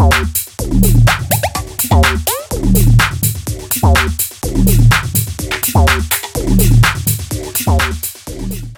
phone.